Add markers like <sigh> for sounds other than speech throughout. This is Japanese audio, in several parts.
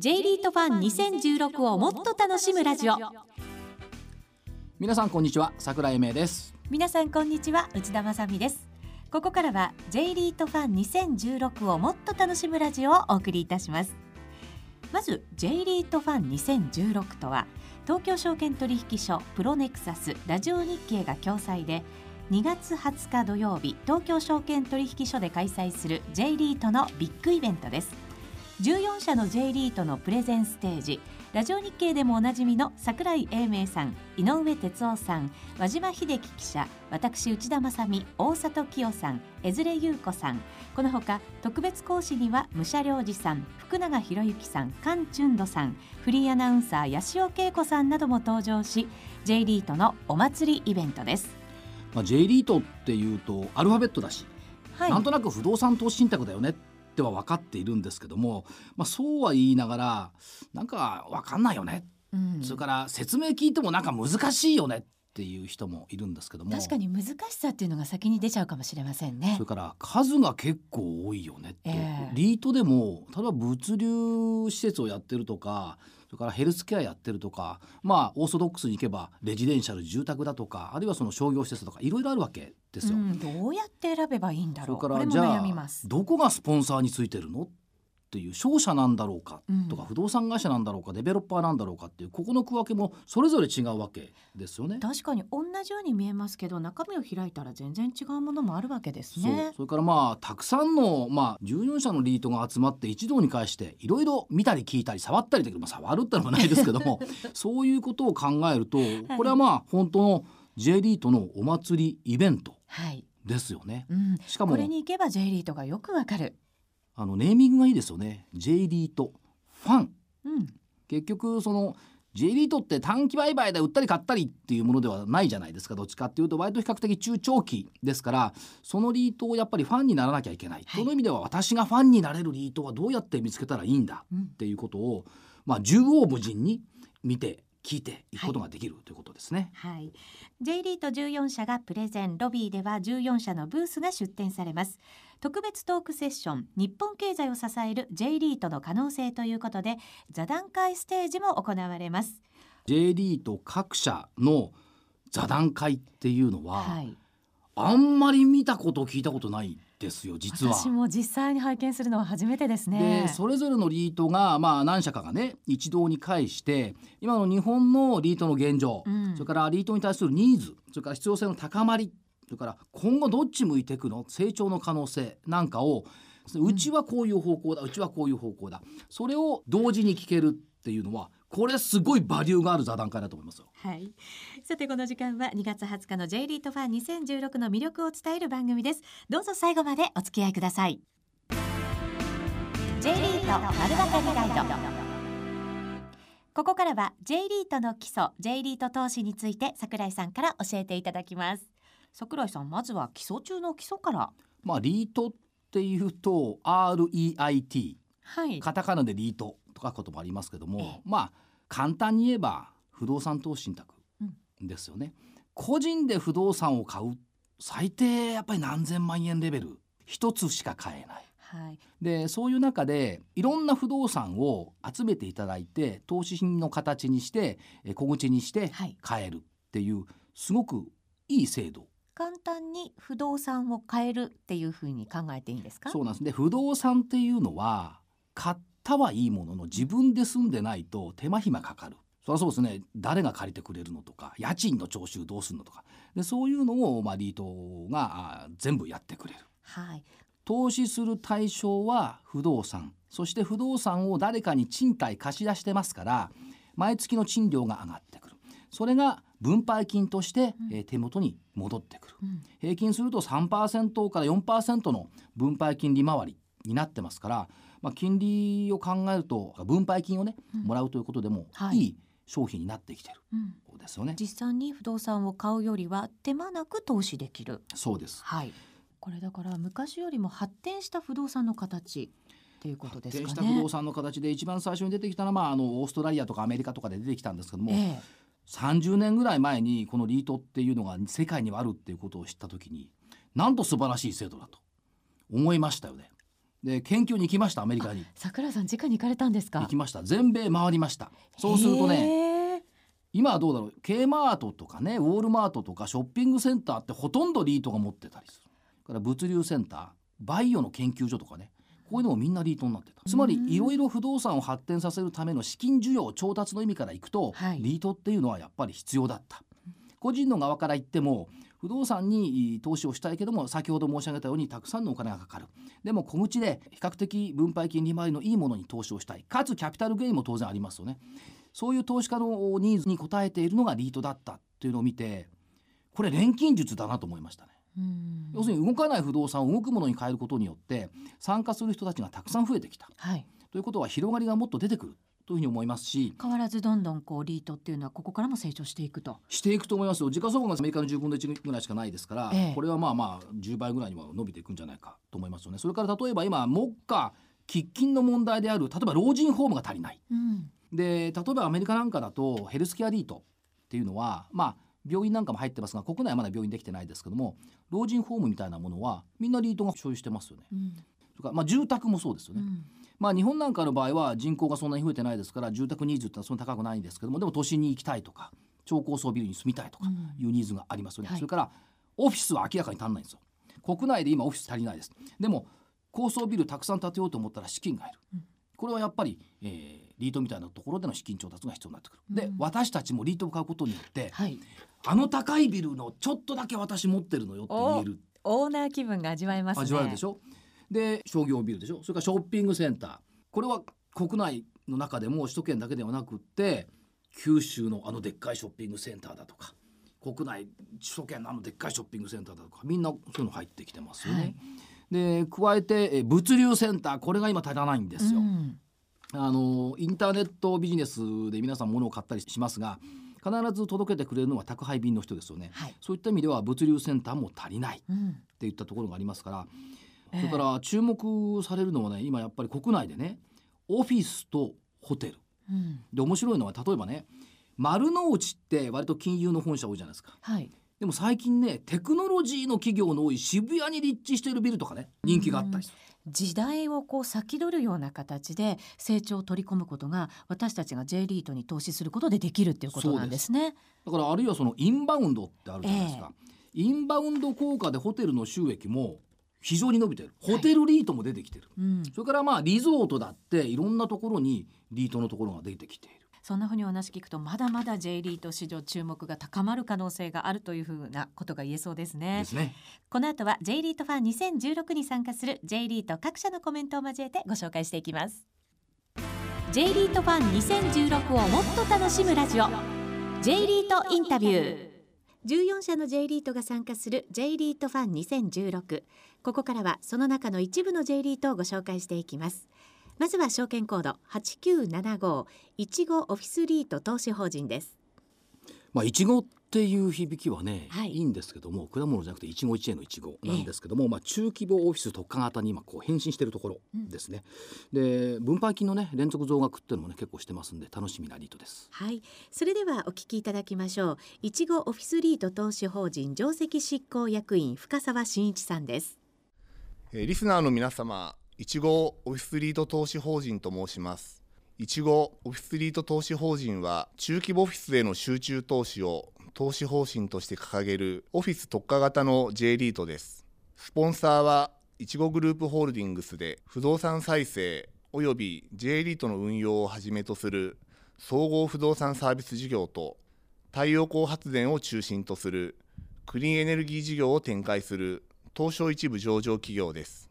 J リートファン2016をもっと楽しむラジオ。皆さんこんにちは桜井英明です。皆さんこんにちは内田まさです。ここからは J リートファン2016をもっと楽しむラジオをお送りいたします。まず J リートファン2016とは東京証券取引所プロネクサスラジオ日経が共催で2月20日土曜日東京証券取引所で開催する J リートのビッグイベントです14社の J リートのプレゼンステージ。ラジオ日経でもおなじみの櫻井英明さん井上哲夫さん和島秀樹記者私内田正美大里清さん江連優子さん。このほか特別講師には武者良二さん福永博之さん菅俊斗さんフリーアナウンサー八潮恵子さんなども登場し J リートのお祭りイベントです、まあ、J リートっていうとアルファベットだし、はい、なんとなく不動産投資信託だよねっては分かっているんですけども、まあ、そうは言いながらなんか分かんないよね、うん、それから説明聞いてもなんか難しいよね。っていう人もいるんですけども。確かに難しさっていうのが先に出ちゃうかもしれませんね。それから数が結構多いよねって、えー、リートでも例えば物流施設をやってるとかそれからヘルスケアやってるとかまあオーソドックスに行けばレジデンシャル住宅だとかあるいはその商業施設とかいろいろあるわけですよ、うん、どうやって選べばいいんだろう。それからじゃあどこがスポンサーについてるの？っていう商社なんだろうかとか、不動産会社なんだろうかデベロッパーなんだろうかっていうここの区分けもそれぞれ違うわけですよね。確かに同じように見えますけど中身を開いたら全然違うものもあるわけですね。それからまあたくさんのまあ14社のリートが集まって一堂に会していろいろ見たり聞いたり触ったりできる、まあ、触るってのもないですけども <laughs> そういうことを考えるとこれはまあ本当の J リートのお祭りイベントですよね、はいうん、しかもこれに行けば J リートがよくわかるあのネーミングがいいですよね。J リートファン、うん、結局その J リートって短期売買で売ったり買ったりっていうものではないじゃないですか。どっちかっていうと割と比較的中長期ですからそのリートをやっぱりファンにならなきゃいけない、はい、その意味では私がファンになれるリートはどうやって見つけたらいいんだっていうことを、まあ縦横無尽に見て聞いていくことができる、はい、ということですね。はい。J リート14社がプレゼン、ロビーでは14社のブースが出展されます。特別トークセッション、日本経済を支える J リートの可能性ということで、座談会ステージも行われます。J リート各社の座談会っていうのは、はい、あんまり見たこと聞いたことないですよ実は。私も実際に拝見するのは初めてですね。でそれぞれのリートがまあ何社かがね一堂に会して今の日本のリートの現状、うん、それからリートに対するニーズそれから必要性の高まりそれから今後どっち向いていくの成長の可能性なんかをうちはこういう方向だ、うちはこういう方向だそれを同時に聞けるっていうのはこれすごいバリューがある座談会だと思いますよ。はい。さてこの時間は2月20日の J リートファン2016の魅力を伝える番組です。どうぞ最後までお付き合いください。J リート丸分かりガイド。ここからは J リートの基礎 J リート投資について桜井さんから教えていただきます。桜井さんまずは基礎中の基礎から。まあリートっていうと REIT、はい、カタカナでリートとかこともありますけども、まあ簡単に言えば不動産投資信託ですよね、うん、個人で不動産を買う最低やっぱり何千万円レベル一つしか買えない。はい、でそういう中でいろんな不動産を集めていただいて投資品の形にして小口にして買えるっていう、すごくいい制度。簡単に不動産を買えるっていうふうに考えていいんですか？そうなんです。ね不動産っていうのは買ったはいいものの自分で住んでないと手間暇かかる。そりゃそうですね。誰が借りてくれるのとか家賃の徴収どうするのとか。でそういうのを、まあ、リートが全部やってくれる。はい、投資する対象は不動産。そして不動産を誰かに賃貸貸し出してますから毎月の賃料が上がってくる。それが分配金として、え手元に戻ってくる、うん、平均すると3%から4%の分配金利回りになってますから、まあ、金利を考えると分配金をね、うん、もらうということでも、はい、いい商品になってきてる、うん、ですよね。実際に不動産を買うよりは手間なく投資できる。そうです、はい、これだから昔よりも発展した不動産の形っていうことですかね。した不動産の形で一番最初に出てきたのは、まあ、あのオーストラリアとかアメリカとかで出てきたんですけども、ええ、30年ぐらい前にこのリートっていうのが世界にはあるっていうことを知った時になんと素晴らしい制度だと思いましたよね。で研究に行きましたアメリカに。桜さん直に行かれたんですか？行きました。全米回りました。そうするとねね今はどうだろう？K マートとかねウォールマートとかショッピングセンターってほとんどリートが持ってたりする。から物流センターバイオの研究所とかねこういうのもみんなリートになってた。つまりうん。いろいろ不動産を発展させるための資金需要調達の意味からいくと、はい。リートっていうのはやっぱり必要だった。個人の側から言っても不動産に投資をしたいけども先ほど申し上げたようにたくさんのお金がかかる。でも小口で比較的分配金利回りのいいものに投資をしたい。かつキャピタルゲインも当然ありますよね。そういう投資家のニーズに応えているのがリートだったっていうのを見てこれ錬金術だなと思いましたね。うん。要するに動かない不動産を動くものに変えることによって参加する人たちがたくさん増えてきた。はい。ということは広がりがもっと出てくるというふうに思いますし変わらずどんどんこうリートっていうのはここからも成長していくと。していくと思いますよ。時価総額がアメリカの10分の1ぐらいしかないですから、ええ。これはまあまあ10倍ぐらいには伸びていくんじゃないかと思いますよね。それから例えば今目下喫緊の問題である例えば老人ホームが足りない。うん。で例えばアメリカなんかだとヘルスケアリートっていうのはまあ病院なんかも入ってますが国内はまだ病院できてないですけども老人ホームみたいなものはみんなリートが所有してますよね。うん。それからまあ住宅もそうですよね。うんまあ日本なんかの場合は人口がそんなに増えてないですから住宅ニーズってそんな高くないんですけどもでも都心に行きたいとか超高層ビルに住みたいとかうんいうニーズがありますよね。はいそれからオフィスは明らかに足んないんですよ。国内で今オフィス足りないです。でも高層ビルたくさん建てようと思ったら資金がいる。うんこれはやっぱり、えーリートみたいなところでの資金調達が必要になってくる。でうん私たちもリートを買うことによってはいあの高いビルのちょっとだけ私持ってるのよって言えるオーナー気分が味わえますね味わえるでしょ？で商業ビルでしょ？それからショッピングセンターこれは国内の中でも首都圏だけではなくって九州のあのでっかいショッピングセンターだとか国内首都圏のあのでっかいショッピングセンターだとかみんなそういうの入ってきてますよね。はいで加えてえ物流センターこれが今足らないんですよ。うんあのインターネットビジネスで皆さん物を買ったりしますが必ず届けてくれるのは宅配便の人ですよね。はいそういった意味では物流センターも足りないっうんていったところがありますからええそれから注目されるのはね今やっぱり国内でねオフィスとホテル。うん。で面白いのは例えばね丸の内って割と金融の本社多いじゃないですか。はい。でも最近ねテクノロジーの企業の多い渋谷に立地しているビルとかね人気があったりする。時代をこう先取るような形で成長を取り込むことが私たちが J リートに投資することでできるっていうことなんですね。だからあるいはそのインバウンドってあるじゃないですか、インバウンド効果でホテルの収益も非常に伸びてる。ホテルリートも出てきてる、うん、それからまあリゾートだっていろんなところにリートのところが出てきている。そんなふうにお話聞くとまだまだ J リート市場注目が高まる可能性があるというふうなことが言えそうですね。で。すね。この後は J リートファン2016に参加する J リート各社のコメントを交えてご紹介していきます。J リートファン2016をもっと楽しむラジオ。J リートインタビュー14社の J リートが参加する J リートファン2016ここからはその中の一部の J リートをご紹介していきます。まずは証券コード8975いちごオフィスリート投資法人です。まあいちごっていう響きはね、はいい、いんですけども果物じゃなくて一期一会のいちごなんですけども、まあ中規模オフィス特化型に今こう変身しているところですね。で分配金のね連続増額っていうのもね結構してますんで楽しみなリートです。はい、それではお聞きいただきましょう。いちごオフィスリート投資法人上席執行役員深澤真一さんです。えーリスナーの皆様、いちごオフィスリート投資法人と申します。いちごオフィスリート投資法人は、中規模オフィスへの集中投資を投資方針として掲げるオフィス特化型の J リートです。スポンサーはいちごグループホールディングスで不動産再生および J リートの運用をはじめとする総合不動産サービス事業と太陽光発電を中心とするクリーンエネルギー事業を展開する東証一部上場企業です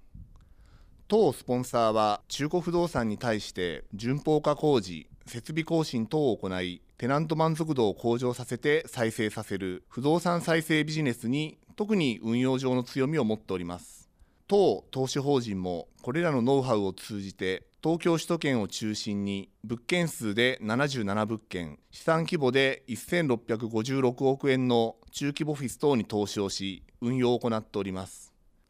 当スポンサーは中古不動産に対して順法化工事設備更新等を行いテナント満足度を向上させて再生させる不動産再生ビジネスに特に運用上の強みを持っております。当投資法人もこれらのノウハウを通じて東京首都圏を中心に物件数で77物件資産規模で1656億円の中規模オフィス等に投資をし運用を行っております。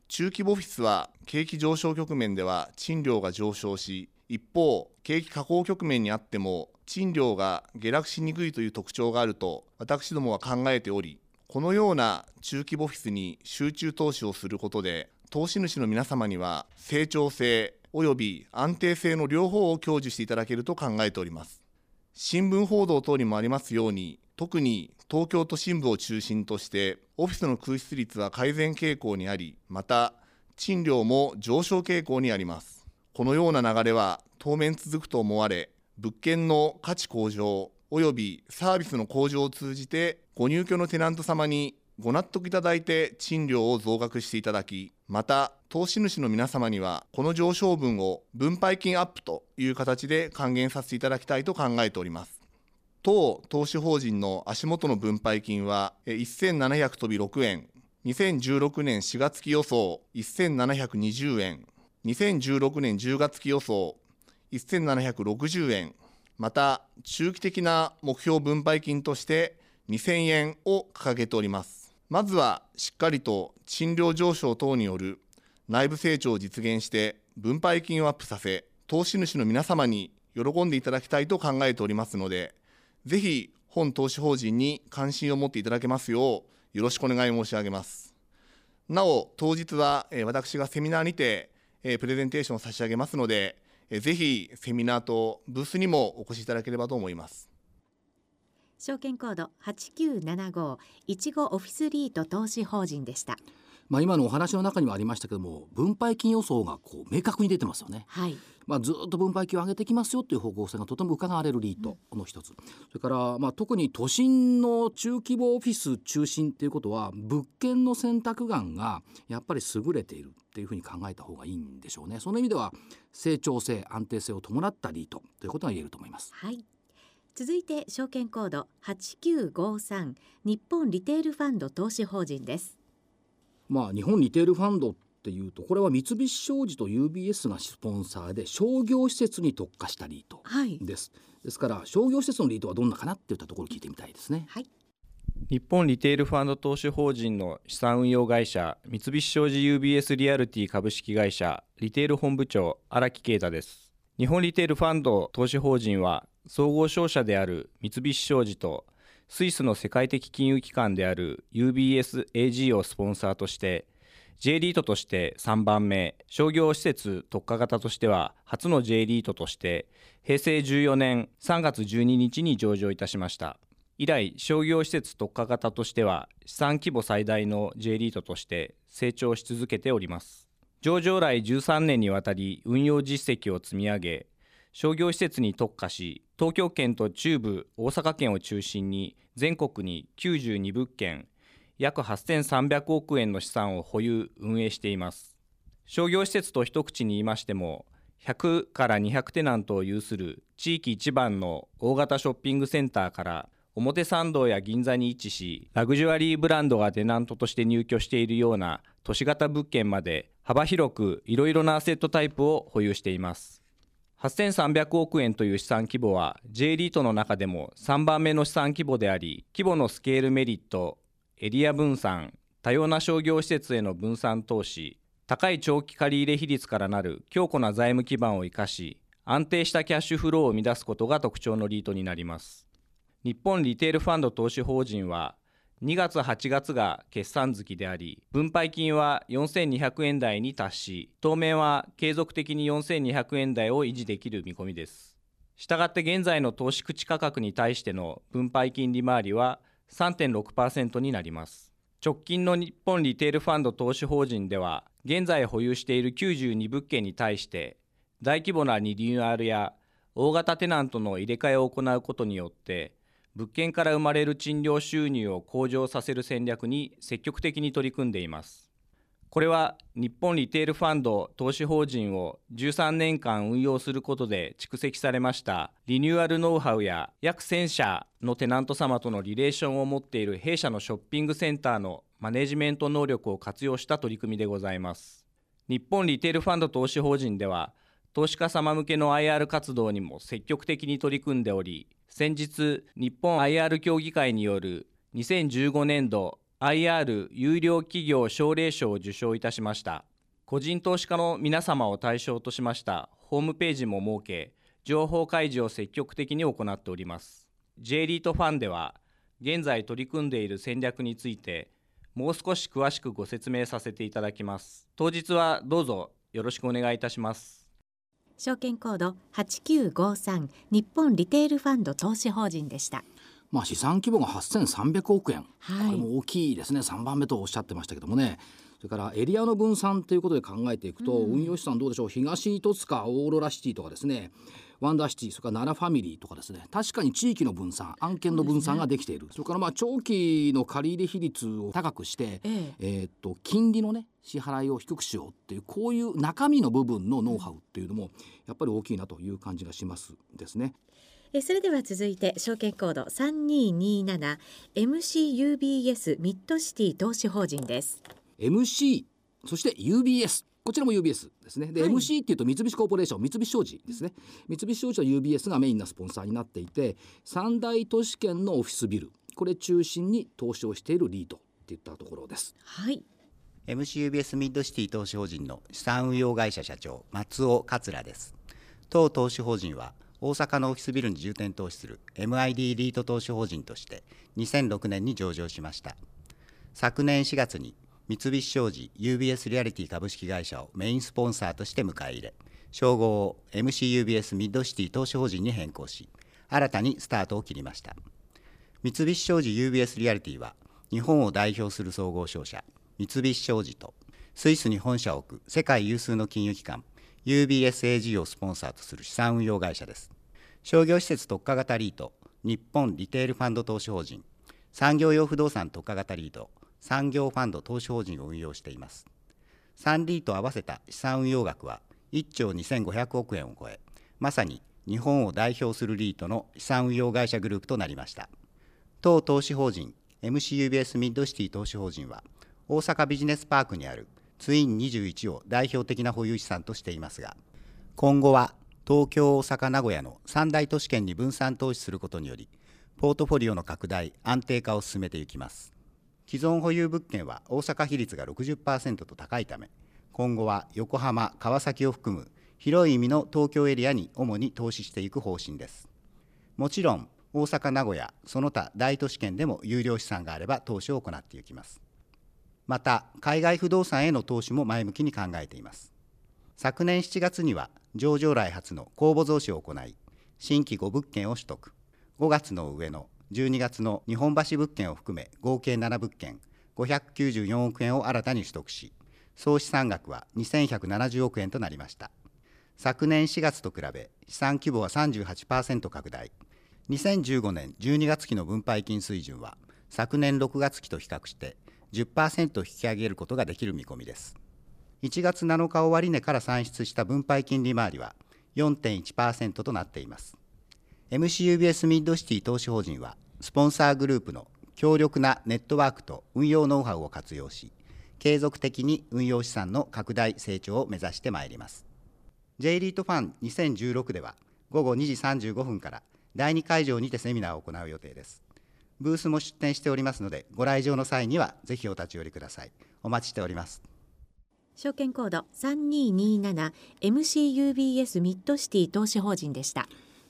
中規模オフィスは景気上昇局面では賃料が上昇し一方景気下降局面にあっても賃料が下落しにくいという特徴があると私どもは考えておりこのような中規模オフィスに集中投資をすることで投資主の皆様には成長性及び安定性の両方を享受していただけると考えております。新聞報道等にもありますように特に東京都心部を中心としてオフィスの空室率は改善傾向にありまた賃料も上昇傾向にあります。このような流れは当面続くと思われ物件の価値向上及びサービスの向上を通じてご入居のテナント様にご納得いただいて賃料を増額していただきまた投資主の皆様にはこの上昇分を分配金アップという形で還元させていただきたいと考えております。当投資法人の足元の分配金は1700飛び6円。2016年4月期予想。1720円。2016年10月期予想。1760円。また中期的な目標分配金として2000円を掲げております。まずはしっかりと賃料上昇等による内部成長を実現して分配金をアップさせ投資主の皆様に喜んでいただきたいと考えておりますのでぜひ本投資法人に関心を持っていただけますようよろしくお願い申し上げます。なお当日は私がセミナーにてプレゼンテーションを差し上げますのでぜひセミナーとブースにもお越しいただければと思います。証券コード八九七五いちごオフィスリート投資法人でした。まあ今のお話の中にもありましたけども分配金予想がこう明確に出てますよね。はい。まあずっと分配金を上げてきますよという方向性がとても伺われるリートの一つ、それからまあ特に都心の中規模オフィス中心っていうことは物件の選択眼がやっぱり優れているっていうふうに考えた方がいいんでしょうね。その意味では成長性安定性を伴ったリートということが言えると思いますはい。続いて証券コード八九五三日本リテールファンド投資法人ですまあ日本リテールファンドっていうとこれは三菱商事と UBS がスポンサーで商業施設に特化したリートはい。です。ですから商業施設のリートはどんなかなっていったところを聞いてみたいですね。はい。日本リテールファンド投資法人の資産運用会社三菱商事 UBS リアルティ株式会社リテール本部長荒木啓太です。日本リテールファンド投資法人は総合商社である三菱商事とスイスの世界的金融機関である UBSAG をスポンサーとして J リートとして3番目商業施設特化型としては初の J リートとして平成14年3月12日に上場いたしました。以来商業施設特化型としては資産規模最大の J リートとして成長し続けております。上場来13年にわたり運用実績を積み上げ商業施設に特化し東京圏と中部大阪圏を中心に全国に92物件約8300億円の資産を保有運営しています。商業施設と一口に言いましても100から200テナントを有する地域一番の大型ショッピングセンターから表参道や銀座に位置しラグジュアリーブランドがテナントとして入居しているような都市型物件まで幅広くいろいろなアセットタイプを保有しています。8300億円という資産規模は J リートの中でも3番目の資産規模であり規模のスケールメリットエリア分散多様な商業施設への分散投資高い長期借入比率からなる強固な財務基盤を生かし安定したキャッシュフローを生み出すことが特徴のリートになります。日本リテールファンド投資法人は2月8月が決算月であり分配金は4200円台に達し当面は継続的に4200円台を維持できる見込みです。したがって現在の投資口価格に対しての分配金利回りは3.6%になります。直近の日本リテールファンド投資法人では現在保有している92物件に対して大規模なリニューアルや大型テナントの入れ替えを行うことによって物件から生まれる賃料収入を向上させる戦略に積極的に取り組んでいます。これは日本リテールファンド投資法人を13年間運用することで蓄積されましたリニューアルノウハウや約1000社のテナント様とのリレーションを持っている弊社のショッピングセンターのマネジメント能力を活用した取り組みでございます。日本リテールファンド投資法人では投資家様向けの IR 活動にも積極的に取り組んでおり先日日本 IR 協議会による2015年度 IR 有料企業奨励賞を受賞いたしました。個人投資家の皆様を対象としましたホームページも設け情報開示を積極的に行っております。J リートファンでは現在取り組んでいる戦略についてもう少し詳しくご説明させていただきます。当日はどうぞよろしくお願いいたします。証券コード8953日本リテールファンド投資法人でした。まあ資産規模が8300億円、はい。これも大きいですね。3番目とおっしゃってましたけどもね。それからエリアの分散ということで考えていくと、運用資産どうでしょう。東戸塚オーロラシティとかですねワンダーシティそれから奈良ファミリーとかですね。確かに地域の分散案件の分散ができている。そ,、れからまあ長期の借入比率を高くして、えっと金利のね支払いを低くしようっていうこういう中身の部分のノウハウっていうのもやっぱり大きいなという感じがしますですね。えそれでは続いて証券コード3227 MCUBS ミッドシティ投資法人です。MC そして UBS こちらも UBS ですね。で、はい。MC っていうと三菱コーポレーション三菱商事ですね。三菱商事は UBS がメインなスポンサーになっていて三大都市圏のオフィスビルこれ中心に投資をしているリートっていったところです。はい。MCUBS ミッドシティ投資法人の資産運用会社社長松尾桂です。当投資法人は大阪のオフィスビルに重点投資する MID リート投資法人として2006年に上場しました。昨年4月に三菱商事 UBS リアリティ株式会社をメインスポンサーとして迎え入れ称号を MCUBS ミッドシティ投資法人に変更し新たにスタートを切りました。三菱商事 UBS リアリティは日本を代表する総合商社三菱商事とスイスに本社を置く世界有数の金融機関 UBSAG をスポンサーとする資産運用会社です。商業施設特化型リート日本リテールファンド投資法人産業用不動産特化型リート産業ファンド投資法人を運用しています。3リート合わせた資産運用額は1兆2500億円を超えまさに日本を代表するリートの資産運用会社グループとなりました。当投資法人 MCUBS ミッドシティ投資法人は大阪ビジネスパークにあるツイン21を代表的な保有資産としていますが今後は東京大阪名古屋の三大都市圏に分散投資することによりポートフォリオの拡大安定化を進めていきます。既存保有物件は大阪比率が60%と高いため今後は横浜川崎を含む広い意味の東京エリアに主に投資していく方針です。もちろん大阪名古屋その他大都市圏でも有料資産があれば投資を行っていきます。また海外不動産への投資も前向きに考えています。昨年7月には上場来初の公募増資を行い新規5物件を取得。5月の上の12月の日本橋物件を含め合計7物件594億円を新たに取得し総資産額は2170億円となりました。昨年4月と比べ資産規模は38%拡大。2015年12月期の分配金水準は昨年6月期と比較して10%引き上げることができる見込みです。1月7日終値から算出した分配金利回りは4.1%となっています。MCUBS ミッドシティ投資法人はスポンサーグループの強力なネットワークと運用ノウハウを活用し継続的に運用資産の拡大成長を目指してまいります。J リートファン2016では午後2時35分から第2会場にてセミナーを行う予定です。ブースも出展しておりますのでご来場の際にはぜひお立ち寄りください。お待ちしております。証券コード3227 MCUBS ミッドシティ投資法人でした。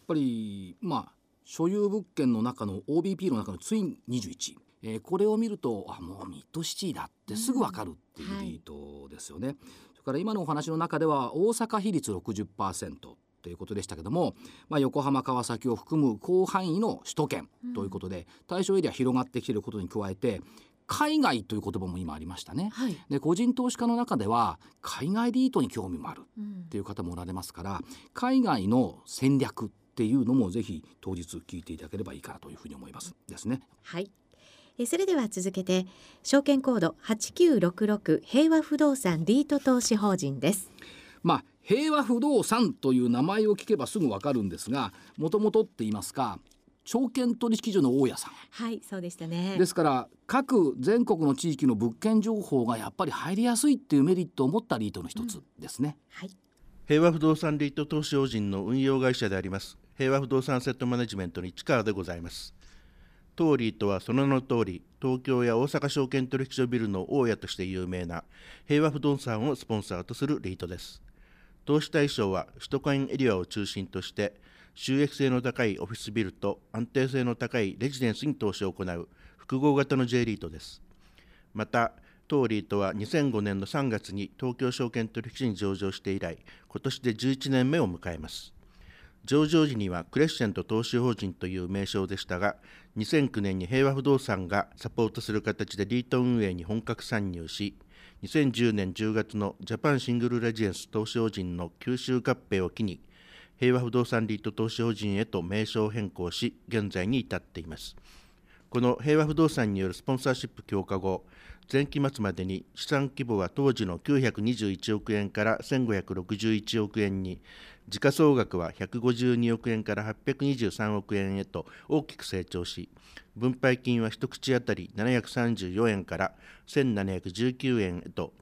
ぱりまあ所有物件の中の OBP の中のツイン21、えーこれを見るとあもうミッドシティだってすぐ分かるっていうリートですよね。それから今のお話の中では大阪比率60%ということでしたけども、まあ、横浜川崎を含む広範囲の首都圏ということで、対象エリア広がってきていることに加えて海外という言葉も今ありましたね。はい、で個人投資家の中では海外リートに興味もあるうんっていう方もおられますから海外の戦略っていうのもぜひ当日聞いていただければいいかなというふうに思いますですね。はい。えそれでは続けて証券コード8966平和不動産リート投資法人です。まあ平和不動産という名前を聞けばすぐわかるんですがもともとって言いますか証券取引所の大家さんはい、そうでしたね。ですから各全国の地域の物件情報がやっぱり入りやすいっていうメリットを持ったリートの一つですね。はい。平和不動産リート投資法人の運用会社であります平和不動産アセットマネジメントの市川でございます。当リートはその名の通り東京や大阪証券取引所ビルの大家として有名な平和不動産をスポンサーとするリートです。投資対象は首都圏エリアを中心として収益性の高いオフィスビルと安定性の高いレジデンスに投資を行う複合型の J リートです。また当リートは2005年の3月に東京証券取引所に上場して以来今年で11年目を迎えます。上場時にはクレッシェント投資法人という名称でしたが2009年に平和不動産がサポートする形でリート運営に本格参入し2010年10月のジャパンシングルレジデンス投資法人の吸収合併を機に平和不動産リート投資法人へと名称変更し現在に至っています。この平和不動産によるスポンサーシップ強化後前期末までに資産規模は当時の921億円から1561億円に時価総額は152億円から823億円へと大きく成長し分配金は一口当たり734円から1719円へと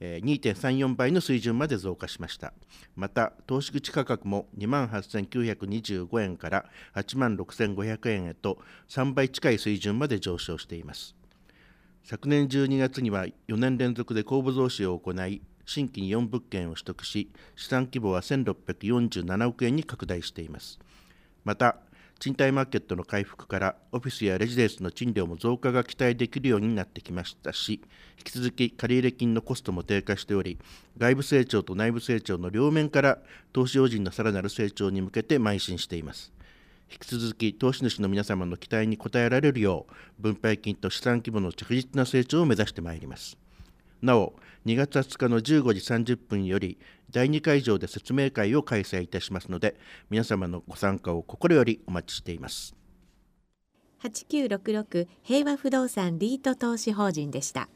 2.34倍の水準まで増加しました。また投資口価格も2万8925円から8万6500円へと3倍近い水準まで上昇しています。昨年12月には4年連続で公募増資を行い新規に4物件を取得し資産規模は1647億円に拡大しています。また賃貸マーケットの回復からオフィスやレジデンスの賃料も増加が期待できるようになってきましたし引き続き借入金のコストも低下しており外部成長と内部成長の両面から投資法人のさらなる成長に向けて邁進しています。引き続き投資主の皆様の期待に応えられるよう分配金と資産規模の着実な成長を目指してまいります。なお2月20日の15時30分より第2会場で説明会を開催いたしますので皆様のご参加を心よりお待ちしています。8966平和不動産リート投資法人でした。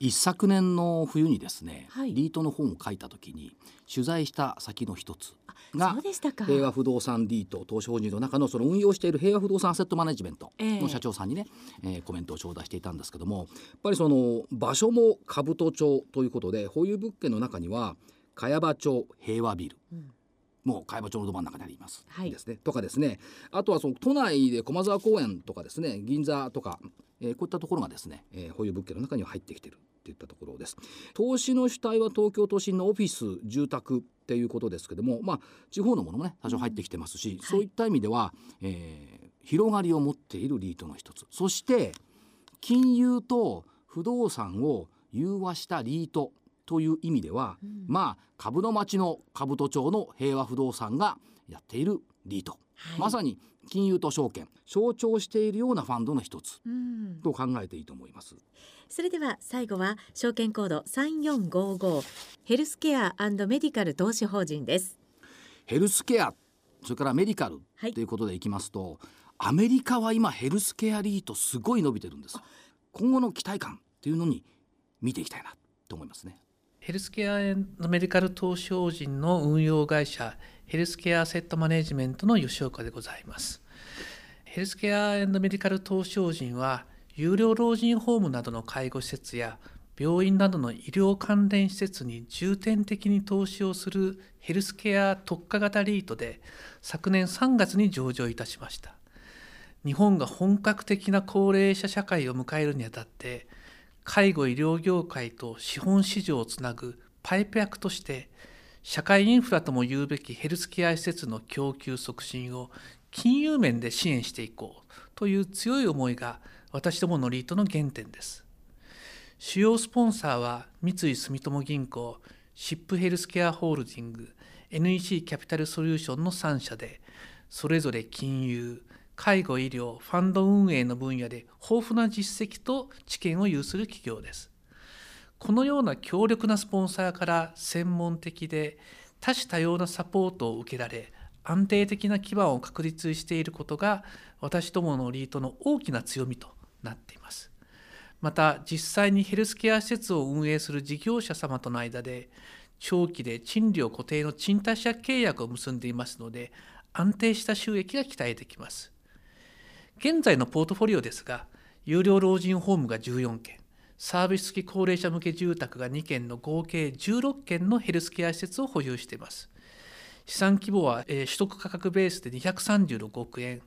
一昨年の冬にですね、はい。リートの本を書いた時に取材した先の一つが平和不動産リート投資法人の中のその運用している平和不動産アセットマネジメントええ。の社長さんにね、えーコメントを頂戴していたんですけどもやっぱりその場所も兜町ということで保有物件の中には茅場町平和ビル、うんもう茅場町のど真ん中にあります、はい。ですね。とかですね。あとはその都内で駒沢公園とかですね。銀座とか、えーこういったところがですね、えー保有物件の中には入ってきているといったところです。投資の主体は東京都心のオフィス住宅っていうことですけどもまあ地方のものもね多少入ってきてますし、そういった意味では、えー広がりを持っているリートの一つ。そして金融と不動産を融和したリートという意味では、まあ株の町の兜町の平和不動産がやっているリート、はい。まさに金融と証券象徴しているようなファンドの一つうん。と考えていいと思います。それでは最後は証券コード3455ヘルスケアメディカル投資法人です。ヘルスケアそれからメディカルはい。ということでいきますと、アメリカは今ヘルスケアリートすごい伸びてるんです。今後の期待感っていうのに見ていきたいなと思いますねヘルスケアメディカル投資法人の運用会社ヘルスケアアセットマネジメントの吉岡でございます。ヘルスケアメディカル投資法人は有料老人ホームなどの介護施設や病院などの医療関連施設に重点的に投資をするヘルスケア特化型リートで昨年3月に上場いたしました。日本が本格的な高齢者社会を迎えるにあたって介護医療業界と資本市場をつなぐパイプ役として社会インフラとも言うべきヘルスケア施設の供給促進を金融面で支援していこうという強い思いが私どものリートの原点です。主要スポンサーは三井住友銀行、シップヘルスケアホールディング、NEC キャピタルソリューションの3社で、それぞれ金融、介護医療、ファンド運営の分野で豊富な実績と知見を有する企業です。このような強力なスポンサーから専門的で多種多様なサポートを受けられ安定的な基盤を確立していることが私どものリートの大きな強みとなっています。また実際にヘルスケア施設を運営する事業者様との間で長期で賃料固定の賃貸借契約を結んでいますので安定した収益が期待できます。現在のポートフォリオですが有料老人ホームが14件サービス付き高齢者向け住宅が2件の合計16件のヘルスケア施設を保有しています。資産規模は、えー取得価格ベースで236億円。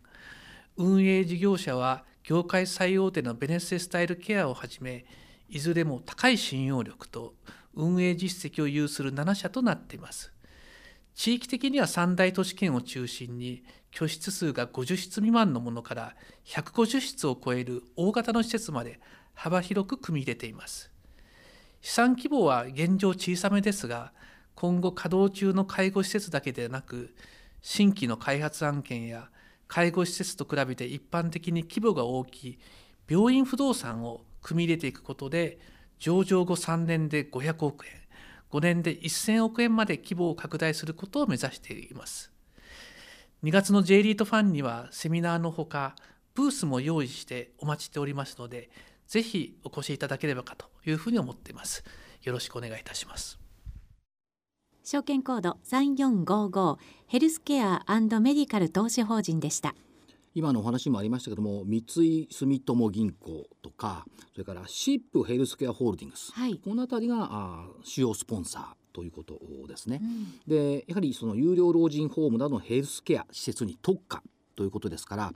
運営事業者は業界最大手のベネッセスタイルケアをはじめ、いずれも高い信用力と運営実績を有する7社となっています。地域的には三大都市圏を中心に居室数が50室未満のものから150室を超える大型の施設まで幅広く組み入れています。資産規模は現状小さめですが今後稼働中の介護施設だけでなく新規の開発案件や介護施設と比べて一般的に規模が大きい病院不動産を組み入れていくことで上場後3年で500億円5年で1000億円まで規模を拡大することを目指しています。2月の J リートファンにはセミナーのほかブースも用意してお待ちしておりますのでぜひお越しいただければかというふうに思っています。よろしくお願いいたします。証券コード3455ヘルスケアメディカル投資法人でした。今のお話もありましたけども三井住友銀行とかそれからシップヘルスケアホールディングス、はい、この辺りがあ主要スポンサーということですね。うん、でやはりその有料老人ホームなどのヘルスケア施設に特化ということですから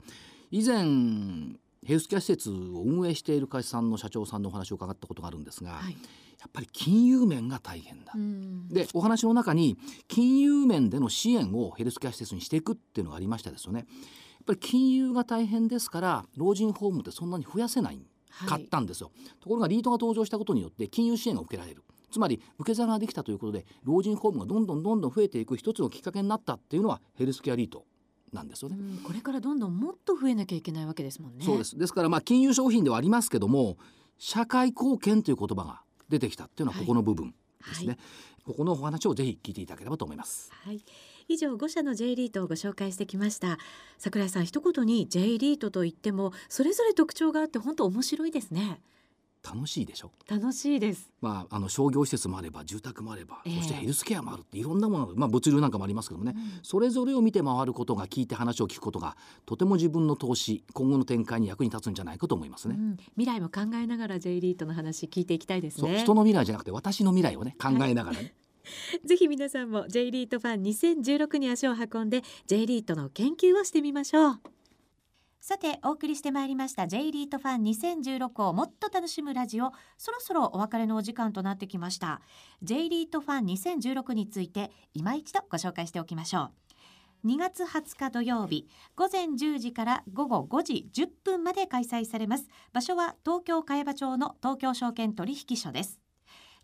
以前ヘルスケア施設を運営している会社さんの社長さんのお話を伺ったことがあるんですが、はい、やっぱり金融面が大変だ。でお話の中に金融面での支援をヘルスケア施設にしていくっていうのがありましたですよね。ぱり金融が大変ですから老人ホームってそんなに増やせないかったんですよ、はい、ところがリートが登場したことによって金融支援が受けられるつまり受け皿ができたということで老人ホームがどんどんどんどん増えていく一つのきっかけになったっていうのはヘルスケアリートなんですよね、これからどんどんもっと増えなきゃいけないわけですもんね。そうです。ですからまあ金融商品ではありますけども社会貢献という言葉が出てきたっていうのはここの部分ですね、はい。はい、ここのお話をぜひ聞いていただければと思います、はい。以上5社の J リートをご紹介してきました。桜井さん一言に J リートといってもそれぞれ特徴があって本当面白いですね楽しいでしょ？楽しいです。まああの商業施設もあれば住宅もあれば、えー、そしてヘルスケアもあるっていろんなものまあ物流なんかもありますけどもね、うん、それぞれを見て回ることが聞いて話を聞くことがとても自分の投資今後の展開に役に立つんじゃないかと思いますね、うん、未来も考えながら J リートの話聞いていきたいですね。人の未来じゃなくて私の未来をね考えながらね、<laughs> ぜひ皆さんも J リートファン2016に足を運んで J リートの研究をしてみましょうさてお送りしてまいりました J リートファン2016をもっと楽しむラジオ。そろそろお別れのお時間となってきました。J リートファン2016について今一度ご紹介しておきましょう。2月20日土曜日午前10時から午後5時10分まで開催されます。場所は東京茅場町の東京証券取引所です。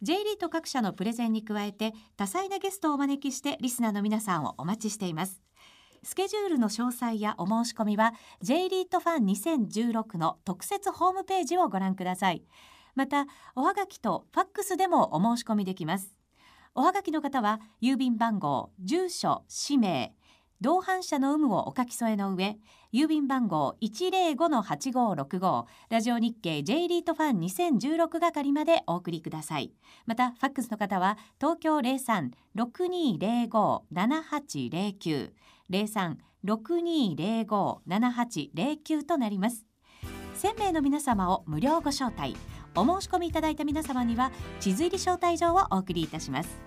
J リート各社のプレゼンに加えて多彩なゲストをお招きしてリスナーの皆さんをお待ちしています。スケジュールの詳細やお申し込みは J リートファン2016の特設ホームページをご覧ください。またおはがきとファックスでもお申し込みできます。おはがきの方は郵便番号住所氏名同伴者の有無をお書き添えの上郵便番号105-8565ラジオ日経 J リートファン2016係までお送りください。またファックスの方は東京03-6205-7809 03-6205-7809となります。1000名の皆様を無料ご招待お申し込みいただいた皆様には地図入り招待状をお送りいたします。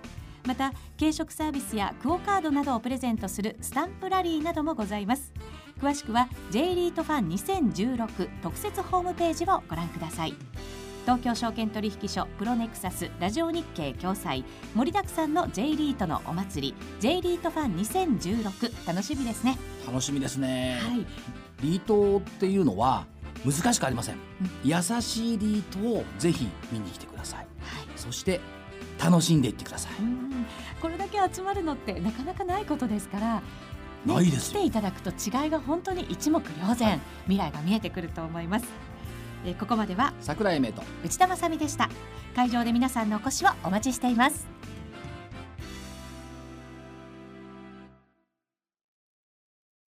また軽食サービスやクオカードなどをプレゼントするスタンプラリーなどもございます。詳しくは J リートファン2016特設ホームページをご覧ください。東京証券取引所プロネクサスラジオ日経共催盛りだくさんの J リートのお祭り J リートファン2016楽しみですね。楽しみですね、はい、リートっていうのは難しくありません、うん、優しいリートをぜひ見に来てください、はい、そして楽しんでいってください。これだけ集まるのってなかなかないことですからね、ないです来ていただくと違いが本当に一目瞭然、はい、未来が見えてくると思いますえここまでは桜井英明と。内田まさでした。会場で皆さんのお越しをお待ちしています